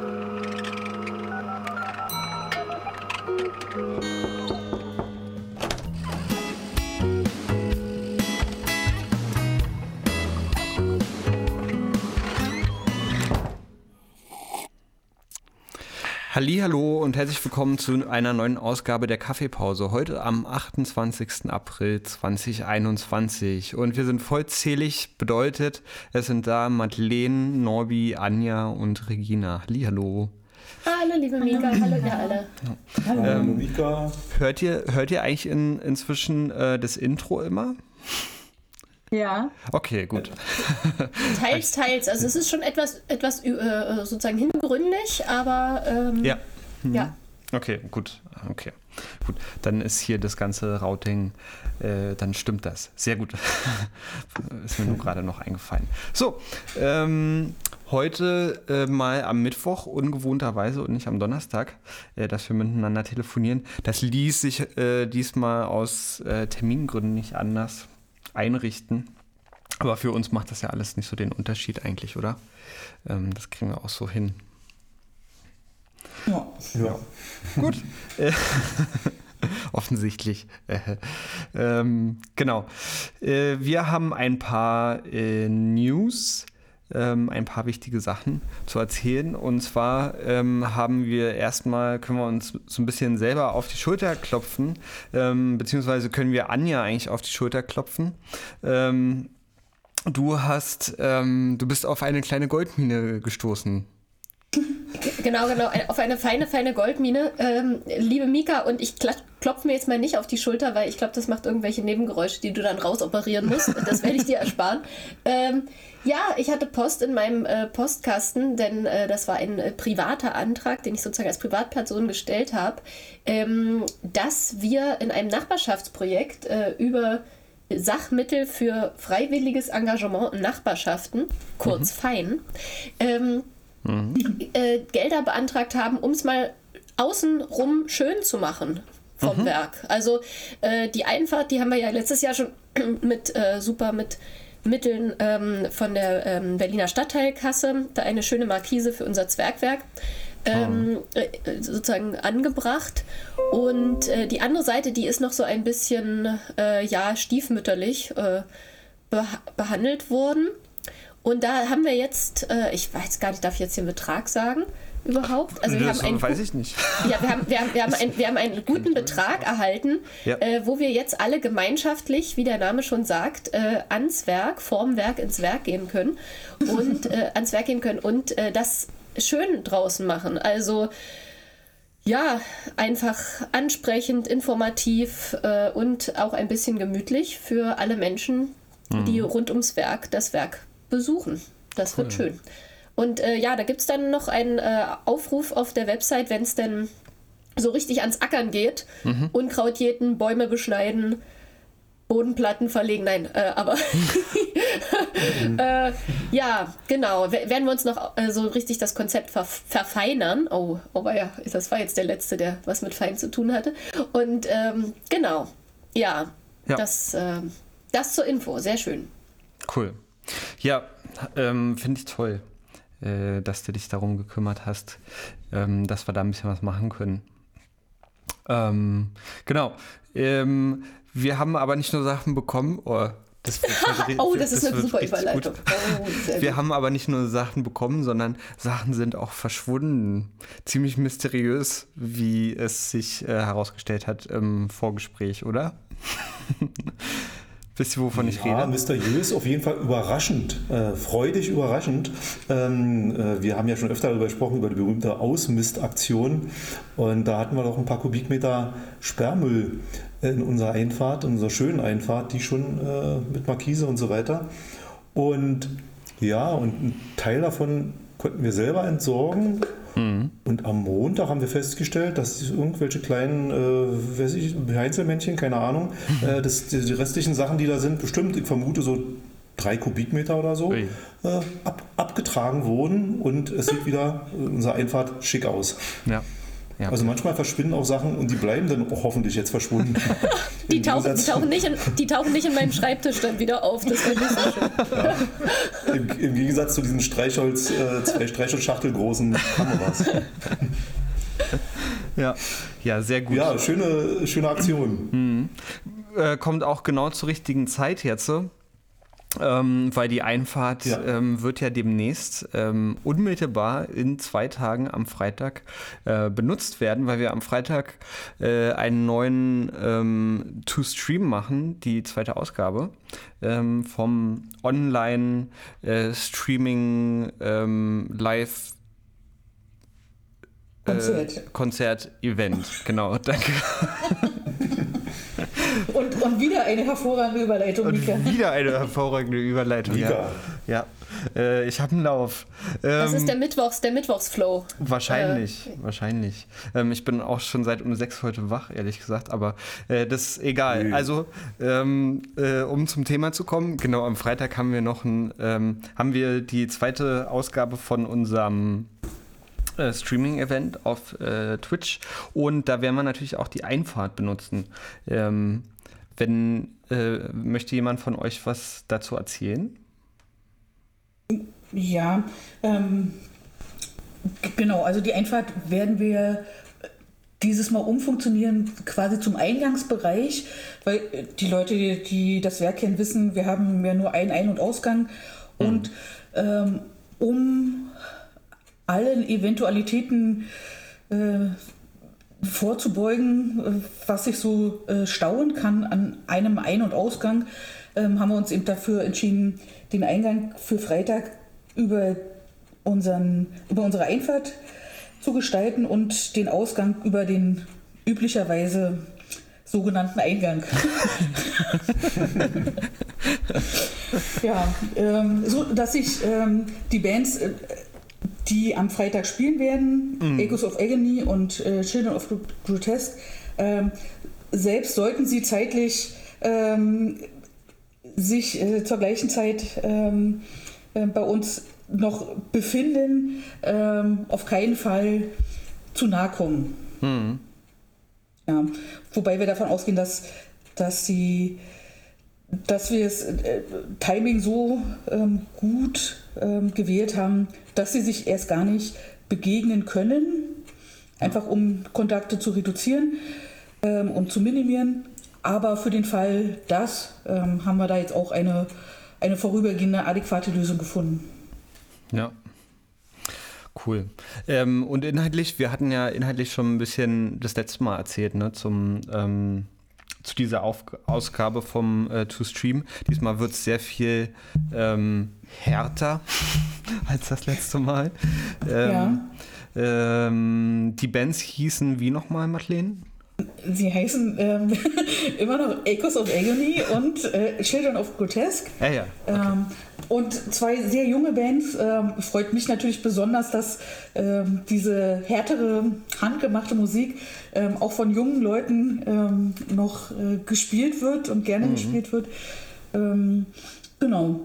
Thank you. Hallo und herzlich willkommen zu einer neuen Ausgabe der Kaffeepause. Heute am 28. April 2021 und wir sind vollzählig, bedeutet, es sind da Madeleine, Norbi, Anja und Regina. Hallo. Hallo liebe Mika, hallo ihr alle. Hallo ähm, Mika. Hört ihr, hört ihr eigentlich in, inzwischen äh, das Intro immer? Ja. Okay, gut. Teils, teils. Also es ist schon etwas, etwas äh, sozusagen hingründig, aber ähm, ja. Mhm. ja. Okay, gut. Okay. Gut, dann ist hier das ganze Routing, äh, dann stimmt das. Sehr gut. ist mir nur gerade noch eingefallen. So, ähm, heute äh, mal am Mittwoch, ungewohnterweise und nicht am Donnerstag, äh, dass wir miteinander telefonieren. Das ließ sich äh, diesmal aus äh, Termingründen nicht anders einrichten. Aber für uns macht das ja alles nicht so den Unterschied eigentlich, oder? Ähm, das kriegen wir auch so hin. Ja. ja. Gut. Offensichtlich. ähm, genau. Äh, wir haben ein paar äh, News ähm, ein paar wichtige Sachen zu erzählen. Und zwar ähm, haben wir erstmal, können wir uns so ein bisschen selber auf die Schulter klopfen, ähm, beziehungsweise können wir Anja eigentlich auf die Schulter klopfen. Ähm, du hast, ähm, du bist auf eine kleine Goldmine gestoßen. Genau, genau, auf eine feine, feine Goldmine. Ähm, liebe Mika, und ich klopfe mir jetzt mal nicht auf die Schulter, weil ich glaube, das macht irgendwelche Nebengeräusche, die du dann rausoperieren musst. Das werde ich dir ersparen. Ähm, ja, ich hatte Post in meinem äh, Postkasten, denn äh, das war ein äh, privater Antrag, den ich sozusagen als Privatperson gestellt habe, ähm, dass wir in einem Nachbarschaftsprojekt äh, über Sachmittel für freiwilliges Engagement in Nachbarschaften, kurz mhm. FEIN, ähm, mhm. Äh, Gelder beantragt haben, um es mal außenrum schön zu machen vom mhm. Werk. Also äh, die Einfahrt, die haben wir ja letztes Jahr schon mit super mit Mitteln ähm, von der ähm, Berliner Stadtteilkasse da eine schöne Markise für unser Zwergwerk ähm, äh, sozusagen angebracht. Und äh, die andere Seite, die ist noch so ein bisschen äh, ja, stiefmütterlich äh, beh behandelt worden. Und da haben wir jetzt, äh, ich weiß gar nicht, darf ich jetzt den Betrag sagen? überhaupt? Also wir das haben einen weiß ich nicht. Ja, wir haben, wir haben, wir haben, ein, wir haben einen guten Betrag erhalten, ja. äh, wo wir jetzt alle gemeinschaftlich, wie der Name schon sagt, äh, ans Werk, vorm Werk ins Werk gehen können und äh, ans Werk gehen können und äh, das schön draußen machen. Also ja, einfach ansprechend, informativ äh, und auch ein bisschen gemütlich für alle Menschen, mhm. die rund ums Werk das Werk besuchen. Das cool. wird schön. Und äh, ja, da gibt es dann noch einen äh, Aufruf auf der Website, wenn es denn so richtig ans Ackern geht. Mhm. Unkraut jäten, Bäume beschneiden, Bodenplatten verlegen. Nein, äh, aber äh, ja, genau. Werden wir uns noch äh, so richtig das Konzept ver verfeinern. Oh, aber ja, das war jetzt der letzte, der was mit Fein zu tun hatte. Und ähm, genau, ja, ja. Das, ähm, das zur Info. Sehr schön. Cool. Ja, ähm, finde ich toll äh, dass du dich darum gekümmert hast, ähm, dass wir da ein bisschen was machen können. Ähm, genau. Ähm, wir haben aber nicht nur Sachen bekommen, oh, das oh, das ist das eine super Überleitung. Oh, wir haben aber nicht nur Sachen bekommen, sondern Sachen sind auch verschwunden. Ziemlich mysteriös, wie es sich äh, herausgestellt hat im Vorgespräch, oder? Wisst ihr, wovon ich ja, rede? mysteriös, auf jeden Fall überraschend, äh, freudig überraschend. Ähm, äh, wir haben ja schon öfter darüber gesprochen, über die berühmte Ausmistaktion. Und da hatten wir doch ein paar Kubikmeter Sperrmüll in unserer Einfahrt, in unserer schönen Einfahrt, die schon äh, mit Markise und so weiter. Und ja, und ein Teil davon konnten wir selber entsorgen. Mhm. Und am Montag haben wir festgestellt, dass irgendwelche kleinen äh, weiß ich, Einzelmännchen, keine Ahnung, mhm. äh, das, die, die, restlichen Sachen, die da sind, bestimmt, ich vermute so drei Kubikmeter oder so, äh, ab, abgetragen wurden und es sieht wieder äh, unsere Einfahrt schick aus. Ja. Ja. Also manchmal verschwinden auch Sachen und die bleiben dann auch hoffentlich jetzt verschwunden. Die tauchen, die, tauchen nicht in, die tauchen nicht in meinem Schreibtisch dann wieder auf. Das wäre nicht so schön. Im, Im Gegensatz zu diesen Streichholz, äh, zwei Streichholzschachtel großen Kameras. Ja, ja sehr gut. Ja, schöne, schöne Aktion. äh, kommt auch genau zur richtigen Zeit jetzt. so. Ähm, weil die Einfahrt Ja. ähm, wird ja demnächst ähm, unmittelbar in zwei Tagen am Freitag äh, benutzt werden, weil wir am Freitag äh, einen neuen ähm, To-Stream machen, die zweite Ausgabe ähm, vom Online-Streaming ähm, Live Konzert. Konzert-Event. Genau, danke. Und, und wieder eine hervorragende Überleitung, Und Mika. wieder eine hervorragende Überleitung. Mega. Ja, ja. Äh, ich habe einen Lauf. Das Ähm, ist der Mittwochs, der Mittwochsflow. wahrscheinlich, wahrscheinlich. Ähm, ich bin auch schon seit um sechs heute wach, ehrlich gesagt, aber äh, das ist egal. Nö. Also, ähm, äh, um zum Thema zu kommen, genau, am Freitag haben wir noch ein, ähm, haben wir die zweite Ausgabe von unserem äh, Streaming-Event auf äh, Twitch und da werden wir natürlich auch die Einfahrt benutzen. Ähm, wenn äh, möchte jemand von euch was dazu erzählen? Ja, ähm, genau. Also die Einfahrt werden wir dieses Mal umfunktionieren, quasi zum Eingangsbereich, weil äh, die Leute, die, die das Werk kennen, wissen, wir haben ja nur einen Ein- und Ausgang. Und ähm, um allen Eventualitäten äh, vorzubeugen, äh, was sich so äh, stauen kann an einem Ein- und Ausgang, ähm, haben wir uns eben dafür entschieden, den Eingang für Freitag über, unseren, über unsere Einfahrt zu gestalten und den Ausgang über den üblicherweise sogenannten Eingang. ja, ähm, so dass sich ähm, die Bands, äh, die am Freitag spielen werden, Echoes of Agony und äh, Children of Grotesque, ähm, selbst sollten sie zeitlich ähm, sich äh, zur gleichen Zeit ähm, äh, bei uns noch befinden, ähm, auf keinen Fall zu nahe kommen. Ja, wobei wir davon ausgehen, dass, dass sie dass wir das äh, Timing so ähm, gut ähm, gewählt haben, dass sie sich erst gar nicht begegnen können, einfach um Kontakte zu reduzieren ähm, und zu minimieren. Aber für den Fall das ähm, haben wir da jetzt auch eine, eine vorübergehende adäquate Lösung gefunden. Ja. Cool. Ähm, und inhaltlich, wir hatten ja inhaltlich schon ein bisschen das letzte Mal erzählt, ne, zum, ähm, zu dieser Auf Ausgabe vom äh, To Stream. Diesmal wird es sehr viel ähm, härter als das letzte Mal. Ähm, ähm, die Bands hießen wie nochmal, Madeleine? Sie heißen ähm, immer noch Echoes of Agony und äh, Children of Grotesque. Ja, ja. Ähm, und zwei sehr junge Bands. Ähm, freut mich natürlich besonders, dass ähm, diese härtere, handgemachte Musik ähm, auch von jungen Leuten ähm, noch äh, gespielt wird und gerne gespielt wird. Genau.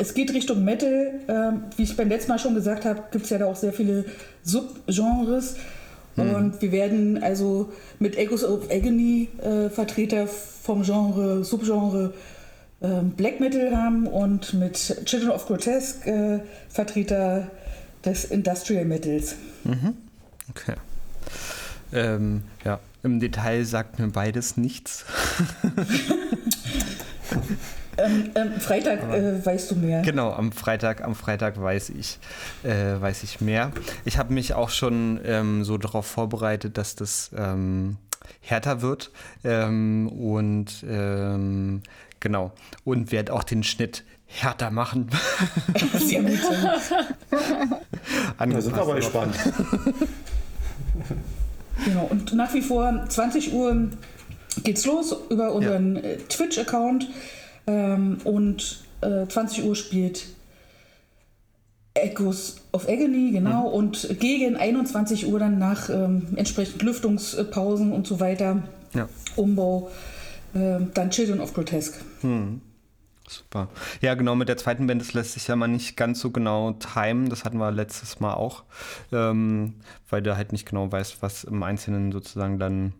Es geht Richtung Metal. Wie ich beim letzten Mal schon gesagt habe, gibt es ja da auch sehr viele Subgenres. Und wir werden also mit Echoes of Agony äh, Vertreter vom Genre, Subgenre ähm, Black Metal haben und mit Children of Grotesque äh, Vertreter des Industrial Metals. Okay. Ähm, ja, im Detail sagt mir beides nichts. Ähm, ähm, Freitag äh, weißt du mehr. Genau, am Freitag, am Freitag weiß ich, äh, weiß ich mehr. Ich habe mich auch schon ähm, so darauf vorbereitet, dass das ähm, härter wird. Ähm, und ähm, genau. Und werde auch den Schnitt härter machen. Sehr gut. Da sind wir aber gespannt. Genau. Und nach wie vor 20 Uhr geht's los über unseren äh, Twitch-Account. Ähm, und äh, 20 Uhr spielt Echoes of Agony, genau. Und gegen 21 Uhr dann nach ähm, entsprechend Lüftungspausen und so weiter, Ja. Umbau, ähm, dann Children of Grotesque. Super. Ja, genau, mit der zweiten Band, das lässt sich ja mal nicht ganz so genau timen. Das hatten wir letztes Mal auch, ähm, weil du halt nicht genau weißt, was im Einzelnen sozusagen dann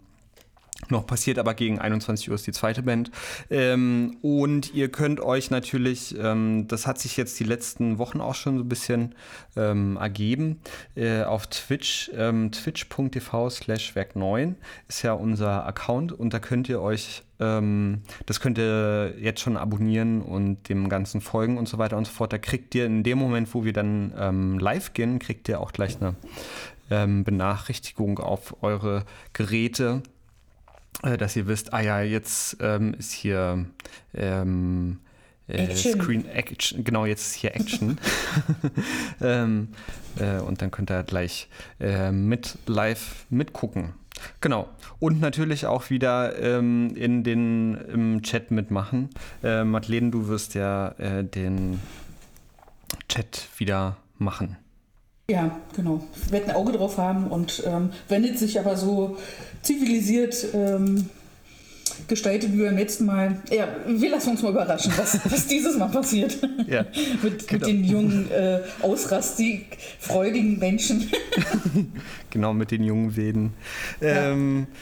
noch passiert, aber gegen 21 Uhr ist die zweite Band. Ähm, und ihr könnt euch natürlich, ähm, das hat sich jetzt die letzten Wochen auch schon so ein bisschen ähm, ergeben, äh, auf Twitch, ähm, twitch.tv slash werk 9 ist ja unser Account und da könnt ihr euch, ähm, das könnt ihr jetzt schon abonnieren und dem Ganzen folgen und so weiter und so fort. Da kriegt ihr in dem Moment, wo wir dann ähm, live gehen, kriegt ihr auch gleich eine Benachrichtigung auf eure Geräte, dass ihr wisst, ah ja, jetzt ähm, ist hier ähm, äh, Screen Action, genau, jetzt ist hier Action. ähm, äh, und dann könnt ihr gleich äh, mit live mitgucken. Genau. Und natürlich auch wieder ähm, in den im Chat mitmachen. Äh, Madeleine, du wirst ja äh, den Chat wieder machen. Ja, genau. Werde ein Auge drauf haben und ähm, wendet sich aber so zivilisiert ähm, gestaltet wie beim letzten Mal. Ja, wir lassen uns mal überraschen, was, was dieses Mal passiert. Ja, mit, genau. mit den jungen, äh, ausrastig, freudigen Menschen. genau, mit den jungen Weden. Ähm, ja.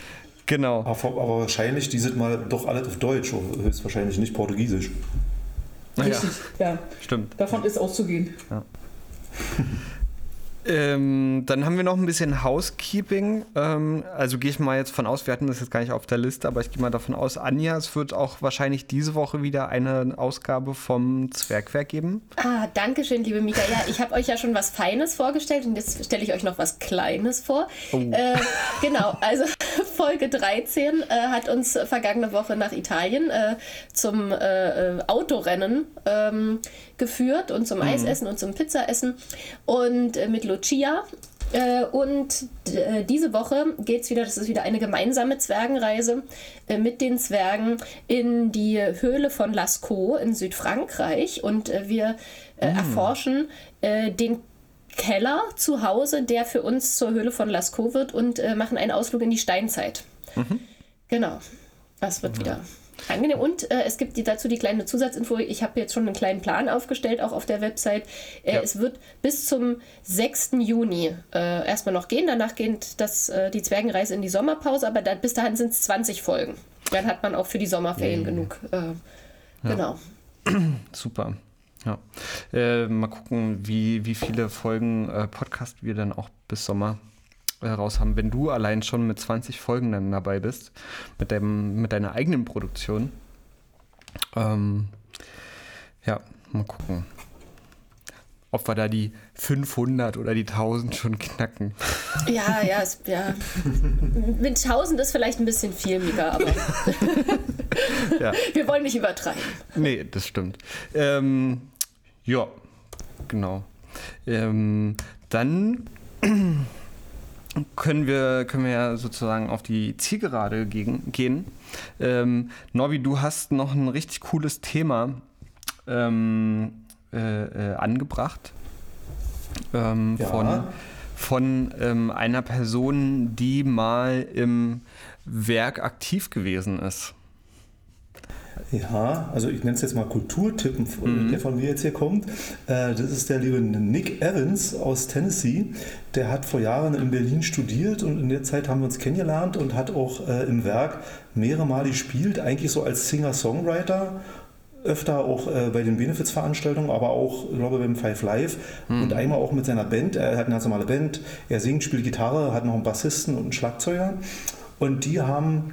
Genau. Aber, aber, wahrscheinlich dieses Mal doch alles auf Deutsch, höchstwahrscheinlich nicht Portugiesisch. Richtig, ja. ja. Stimmt. Davon ist auszugehen. Ja. Ähm, dann haben wir noch ein bisschen Housekeeping. Ähm, also gehe ich mal jetzt von aus, wir hatten das jetzt gar nicht auf der Liste, aber ich gehe mal davon aus, Anja, es wird auch wahrscheinlich diese Woche wieder eine Ausgabe vom Zwergwerk geben. Ah, danke schön, liebe Mika. Ja, ich habe euch ja schon was Feines vorgestellt und jetzt stelle ich euch noch was Kleines vor. Oh. Äh, genau, also Folge 13 äh, hat uns vergangene Woche nach Italien äh, zum äh, äh, Autorennen ähm, geführt und zum mhm. Eisessen und zum Pizzaessen und äh, mit Lucia. Äh, und äh, diese Woche geht es wieder, das ist wieder eine gemeinsame Zwergenreise äh, mit den Zwergen in die Höhle von Lascaux in Südfrankreich. Und äh, wir mhm. erforschen den Keller zu Hause, der für uns zur Höhle von Lascaux wird und machen einen Ausflug in die Steinzeit. Mhm. Genau. Das wird wieder Angenehm. Und äh, es gibt die, dazu die kleine Zusatzinfo. Ich habe jetzt schon einen kleinen Plan aufgestellt, auch auf der Website. Äh, ja. Es wird bis zum 6. Juni äh, erstmal noch gehen. Danach geht das, äh, die Zwergenreise in die Sommerpause, aber da, bis dahin sind es 20 Folgen. Dann hat man auch für die Sommerferien mhm. genug. Äh, ja. Genau. Super. Ja. Äh, mal gucken, wie, wie viele Folgen Podcast wir dann auch bis Sommer raus haben, wenn du allein schon mit 20 Folgen dann dabei bist, mit, dem, mit deiner eigenen Produktion. Ähm, ja, mal gucken, ob wir da die 500 oder die 1000 schon knacken. Ja, ja, es, ja. Mit 1000 ist vielleicht ein bisschen viel, Mika, aber ja. wir wollen nicht übertreiben. Nee, das stimmt. Ähm, ja, genau. Ähm, dann können wir, können wir ja sozusagen auf die Zielgerade gehen. Ähm, Norbi, du hast noch ein richtig cooles Thema ähm, äh, äh, angebracht ähm, ja. von, von ähm, einer Person, die mal im Werk aktiv gewesen ist. Ja, also ich nenne es jetzt mal Kulturtippen, mhm. der von mir jetzt hier kommt. Äh, das ist der liebe Nick Evans aus Tennessee. Der hat vor Jahren in Berlin studiert und in der Zeit haben wir uns kennengelernt und hat auch äh, im Werk mehrere Mal gespielt, eigentlich so als Singer-Songwriter öfter auch äh, bei den Benefits-Veranstaltungen, aber auch, ich glaube, beim Five Live mhm. und einmal auch mit seiner Band. Er hat eine ganz normale Band, er singt, spielt Gitarre, hat noch einen Bassisten und einen Schlagzeuger. Und die haben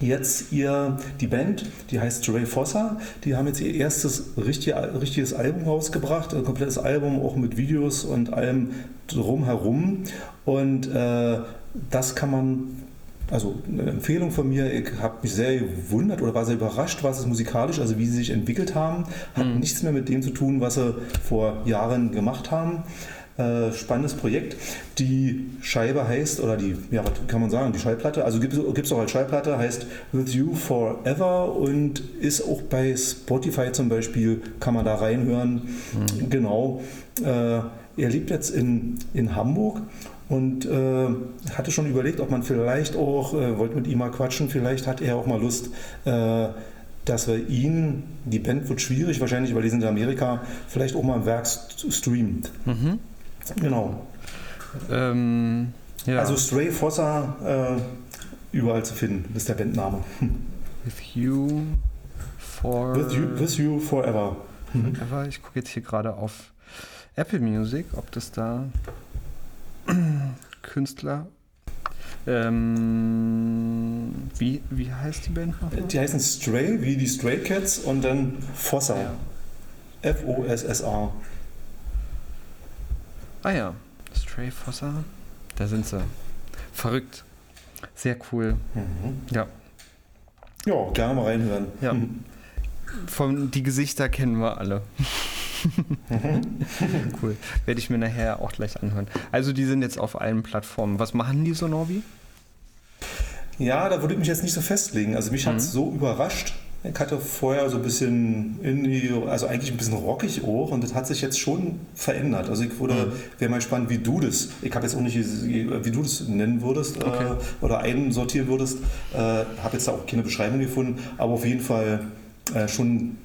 jetzt ihr, die Band, die heißt Ray Fossa, die haben jetzt ihr erstes richtig, richtiges Album rausgebracht, ein komplettes Album auch mit Videos und allem drumherum. Und äh, das kann man also eine Empfehlung von mir, ich habe mich sehr gewundert oder war sehr überrascht, was es musikalisch, also wie sie sich entwickelt haben. Hat mhm. nichts mehr mit dem zu tun, was sie vor Jahren gemacht haben. Äh, spannendes Projekt. Die Scheibe heißt, oder die, ja, was kann man sagen, die Schallplatte, also gibt es auch als Schallplatte, heißt With You Forever und ist auch bei Spotify zum Beispiel, kann man da reinhören. Mhm. Genau. Äh, er lebt jetzt in, in Hamburg und äh, hatte schon überlegt, ob man vielleicht auch, äh, wollte mit ihm mal quatschen, vielleicht hat er auch mal Lust, äh, dass wir ihn, die Band wird schwierig wahrscheinlich, weil die sind in Amerika, vielleicht auch mal im Werk streamt. Mhm. Genau. Ähm, ja. Also Stray Fossa äh, überall zu finden, ist der Bandname. With you for. With you, with you forever. Forever. Ich gucke jetzt hier gerade auf Apple Music, ob das da Künstler. Ähm, wie, wie heißt die Band noch? Die heißen Stray, wie die Stray Cats und dann Fossa. F-O-S-S-A. Ah ja, Stray Fossa. Da sind sie. Verrückt. Sehr cool. Mhm. Ja. Ja, gerne mal reinhören. Ja. Von die Gesichter kennen wir alle. cool. Werde ich mir nachher auch gleich anhören. Also die sind jetzt auf allen Plattformen. Was machen die so, Norbi? Ja, da würde ich mich jetzt nicht so festlegen. Also mich hat es so überrascht. Ich hatte vorher so ein bisschen Indie, also eigentlich ein bisschen rockig auch und das hat sich jetzt schon verändert. Also ich würde, wäre mal gespannt, wie du das, ich habe jetzt auch nicht, wie du das nennen würdest Okay. äh, oder einsortieren würdest. Äh, habe jetzt da auch keine Beschreibung gefunden, aber auf jeden Fall äh, schon,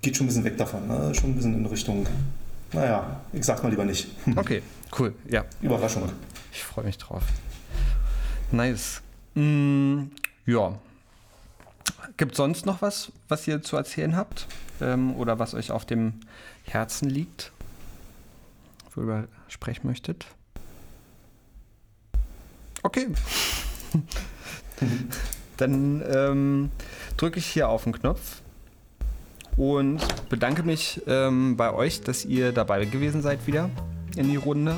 geht schon ein bisschen weg davon. Ne? Schon ein bisschen in Richtung, naja, ich sag's mal lieber nicht. Okay, cool. Ja, Überraschung. ich freue mich drauf. Nice. Mm, ja. Gibt sonst noch was, was ihr zu erzählen habt? Ähm, oder was euch auf dem Herzen liegt? Worüber sprechen möchtet? Okay. Dann ähm, drücke ich hier auf den Knopf und bedanke mich ähm, bei euch, dass ihr dabei gewesen seid wieder in die Runde.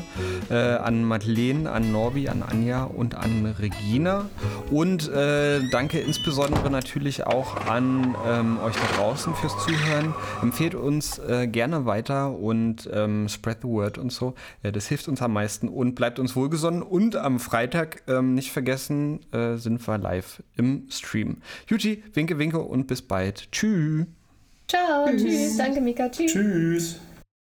Äh, an Madeleine, an Norbi, an Anja und an Regina. Und äh, danke insbesondere natürlich auch an ähm, euch da draußen fürs Zuhören. Empfehlt uns äh, gerne weiter und ähm, spread the word und so. Das hilft uns am meisten und bleibt uns wohlgesonnen. Und am Freitag, ähm, nicht vergessen, äh, sind wir live im Stream. Juti, winke, winke und bis bald. Tschüss. Ciao, tschüss. Danke, Mika. Tschüss. Tschüss.